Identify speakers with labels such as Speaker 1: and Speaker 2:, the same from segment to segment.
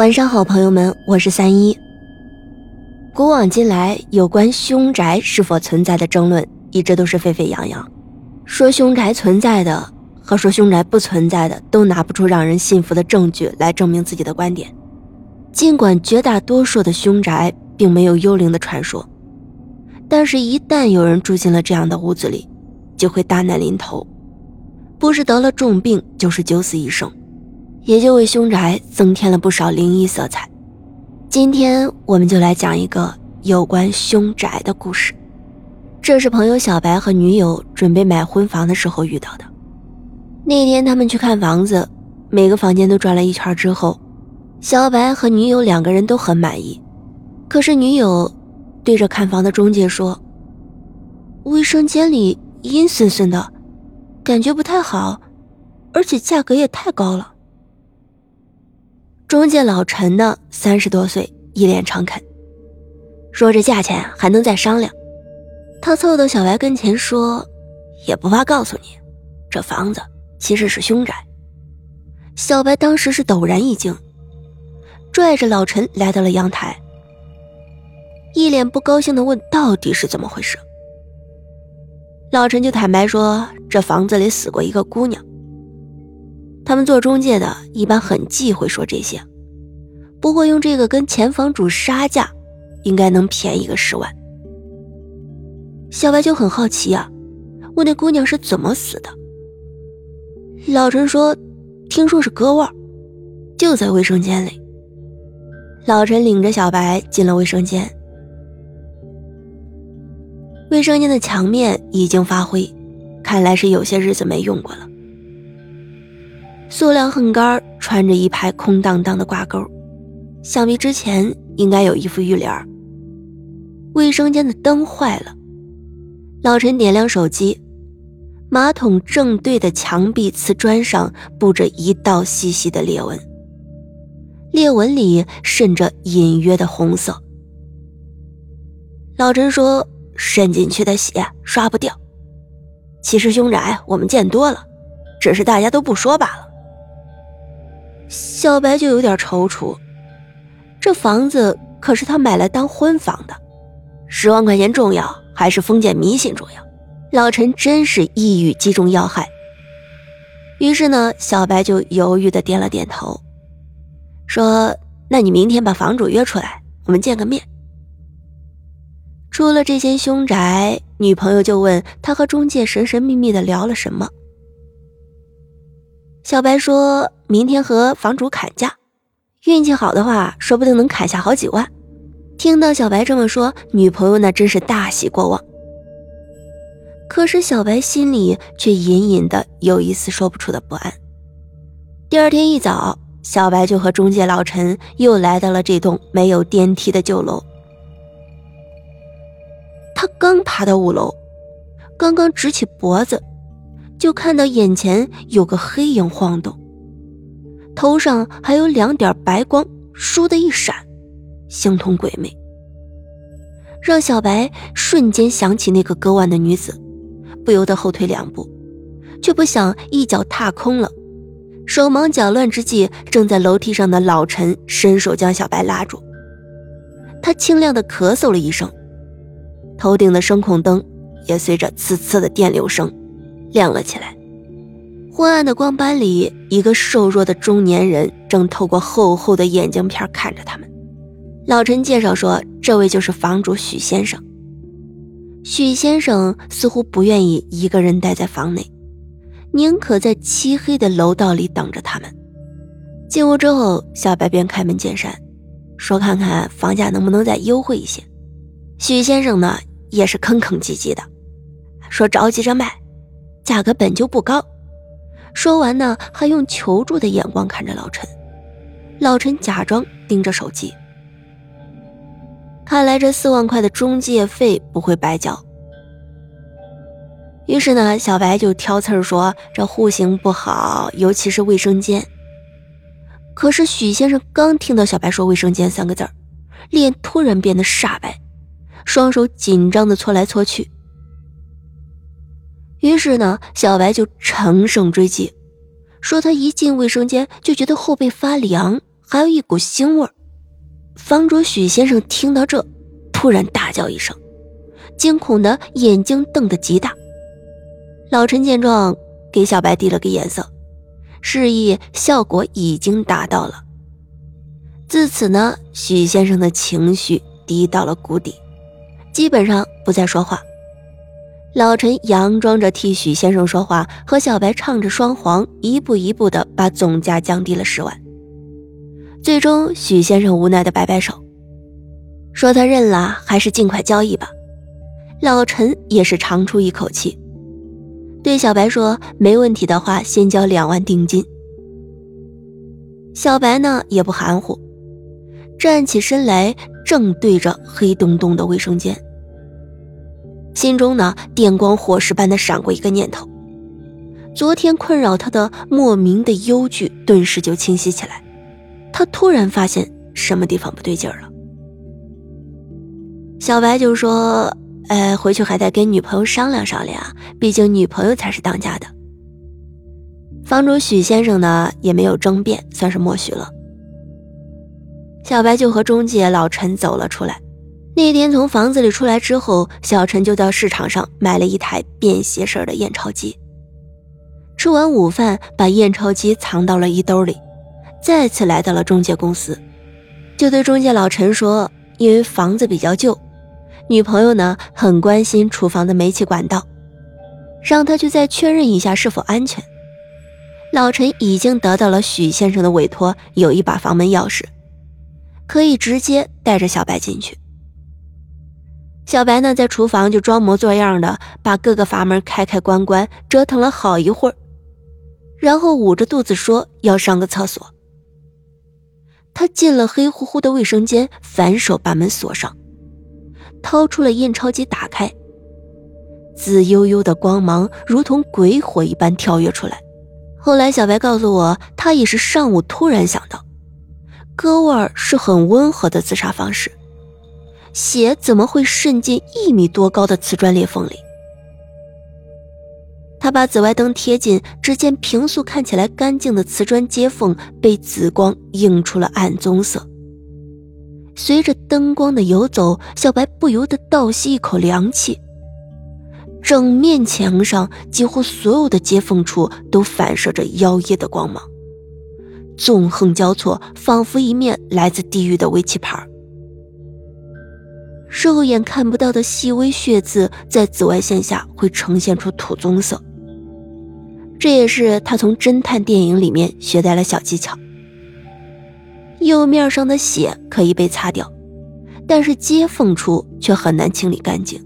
Speaker 1: 晚上好，朋友们，我是三一。古往今来，有关凶宅是否存在的争论一直都是沸沸扬扬。说凶宅存在的和说凶宅不存在的，都拿不出让人信服的证据来证明自己的观点。尽管绝大多数的凶宅并没有幽灵的传说，但是，一旦有人住进了这样的屋子里，就会大难临头，不是得了重病，就是九死一生。也就为凶宅增添了不少灵异色彩。今天我们就来讲一个有关凶宅的故事。这是朋友小白和女友准备买婚房的时候遇到的。那天他们去看房子，每个房间都转了一圈之后，小白和女友两个人都很满意。可是女友对着看房的中介说：“卫生间里阴森森的，感觉不太好，而且价格也太高了。”中介老陈呢，三十多岁，一脸诚恳，说这价钱还能再商量。他凑到小白跟前说：“也不怕告诉你，这房子其实是凶宅。”小白当时是陡然一惊，拽着老陈来到了阳台，一脸不高兴的问：“到底是怎么回事？”老陈就坦白说：“这房子里死过一个姑娘。”他们做中介的，一般很忌讳说这些。不过用这个跟前房主杀价，应该能便宜个十万。小白就很好奇啊，问那姑娘是怎么死的。老陈说，听说是割腕，就在卫生间里。老陈领着小白进了卫生间，卫生间的墙面已经发灰，看来是有些日子没用过了。塑料横杆穿着一排空荡荡的挂钩，想必之前应该有一副浴帘。卫生间的灯坏了，老陈点亮手机，马桶正对的墙壁瓷砖上布着一道细细的裂纹，裂纹里渗着隐约的红色。老陈说：“渗进去的血刷不掉。其实凶宅我们见多了，只是大家都不说罢了。”小白就有点踌躇，这房子可是他买来当婚房的，十万块钱重要还是封建迷信重要？老陈真是一语击中要害。于是呢，小白就犹豫的点了点头，说：“那你明天把房主约出来，我们见个面。”出了这间凶宅，女朋友就问他和中介神神秘秘的聊了什么。小白说：“明天和房主砍价，运气好的话，说不定能砍下好几万。”听到小白这么说，女朋友那真是大喜过望。可是小白心里却隐隐的有一丝说不出的不安。第二天一早，小白就和中介老陈又来到了这栋没有电梯的旧楼。他刚爬到五楼，刚刚直起脖子。就看到眼前有个黑影晃动，头上还有两点白光，倏的一闪，形同鬼魅，让小白瞬间想起那个割腕的女子，不由得后退两步，却不想一脚踏空了，手忙脚乱之际，正在楼梯上的老陈伸手将小白拉住，他清亮的咳嗽了一声，头顶的声控灯也随着呲呲的电流声。亮了起来，昏暗的光斑里，一个瘦弱的中年人正透过厚厚的眼镜片看着他们。老陈介绍说：“这位就是房主许先生。”许先生似乎不愿意一个人待在房内，宁可在漆黑的楼道里等着他们。进屋之后，小白便开门见山，说：“看看房价能不能再优惠一些。”许先生呢，也是吭吭唧唧的，说：“着急着卖。”价格本就不高，说完呢，还用求助的眼光看着老陈。老陈假装盯着手机，看来这四万块的中介费不会白交。于是呢，小白就挑刺儿说：“这户型不好，尤其是卫生间。”可是许先生刚听到小白说“卫生间”三个字儿，脸突然变得煞白，双手紧张的搓来搓去。于是呢，小白就乘胜追击，说他一进卫生间就觉得后背发凉，还有一股腥味儿。房主许先生听到这，突然大叫一声，惊恐的眼睛瞪得极大。老陈见状，给小白递了个眼色，示意效果已经达到了。自此呢，许先生的情绪低到了谷底，基本上不再说话。老陈佯装着替许先生说话，和小白唱着双簧，一步一步的把总价降低了十万。最终，许先生无奈的摆摆手，说他认了，还是尽快交易吧。老陈也是长出一口气，对小白说：“没问题的话，先交两万定金。”小白呢也不含糊，站起身来，正对着黑洞洞的卫生间。心中呢，电光火石般的闪过一个念头，昨天困扰他的莫名的忧惧顿时就清晰起来。他突然发现什么地方不对劲儿了。小白就说：“呃，回去还得跟女朋友商量商量，毕竟女朋友才是当家的。”房主许先生呢，也没有争辩，算是默许了。小白就和中介老陈走了出来。那天从房子里出来之后，小陈就到市场上买了一台便携式的验钞机。吃完午饭，把验钞机藏到了衣兜里，再次来到了中介公司，就对中介老陈说：“因为房子比较旧，女朋友呢很关心厨房的煤气管道，让他去再确认一下是否安全。”老陈已经得到了许先生的委托，有一把房门钥匙，可以直接带着小白进去。小白呢，在厨房就装模作样的把各个阀门开开关关，折腾了好一会儿，然后捂着肚子说要上个厕所。他进了黑乎乎的卫生间，反手把门锁上，掏出了印钞机，打开，紫悠悠的光芒如同鬼火一般跳跃出来。后来小白告诉我，他也是上午突然想到，割腕是很温和的自杀方式。血怎么会渗进一米多高的瓷砖裂缝里？他把紫外灯贴近，只见平素看起来干净的瓷砖接缝被紫光映出了暗棕色。随着灯光的游走，小白不由得倒吸一口凉气。整面墙上几乎所有的接缝处都反射着妖冶的光芒，纵横交错，仿佛一面来自地狱的围棋盘。肉眼看不到的细微血渍，在紫外线下会呈现出土棕色。这也是他从侦探电影里面学来了小技巧。釉面上的血可以被擦掉，但是接缝处却很难清理干净。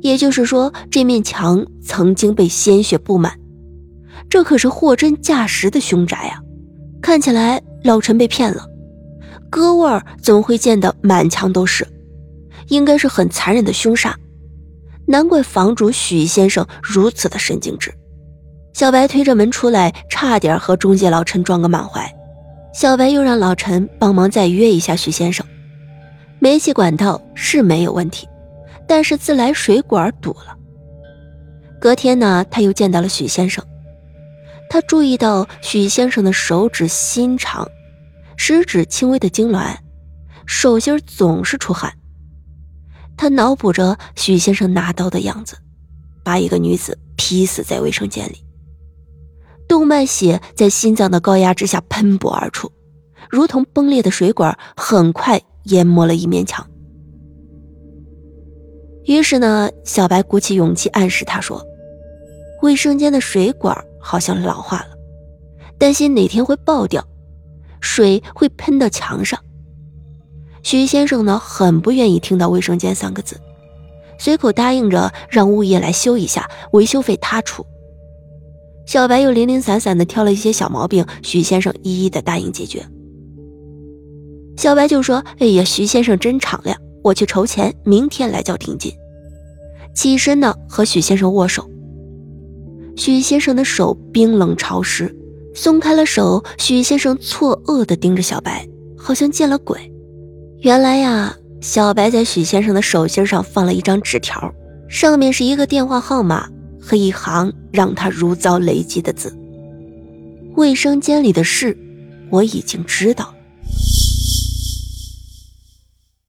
Speaker 1: 也就是说，这面墙曾经被鲜血布满，这可是货真价实的凶宅啊！看起来老陈被骗了，割腕怎么会溅得满墙都是？应该是很残忍的凶杀，难怪房主许先生如此的神经质。小白推着门出来，差点和中介老陈撞个满怀。小白又让老陈帮忙再约一下许先生。煤气管道是没有问题，但是自来水管堵了。隔天呢，他又见到了许先生，他注意到许先生的手指心长，食指轻微的痉挛，手心总是出汗。他脑补着许先生拿刀的样子，把一个女子劈死在卫生间里。动脉血在心脏的高压之下喷薄而出，如同崩裂的水管，很快淹没了一面墙。于是呢，小白鼓起勇气暗示他说：“卫生间的水管好像老化了，担心哪天会爆掉，水会喷到墙上。”徐先生呢，很不愿意听到“卫生间”三个字，随口答应着让物业来修一下，维修费他出。小白又零零散散的挑了一些小毛病，徐先生一一的答应解决。小白就说：“哎呀，徐先生真敞亮，我去筹钱，明天来交定金。”起身呢，和许先生握手。许先生的手冰冷潮湿，松开了手，许先生错愕的盯着小白，好像见了鬼。原来呀，小白在许先生的手心上放了一张纸条，上面是一个电话号码和一行让他如遭雷击的字：“卫生间里的事，我已经知道了。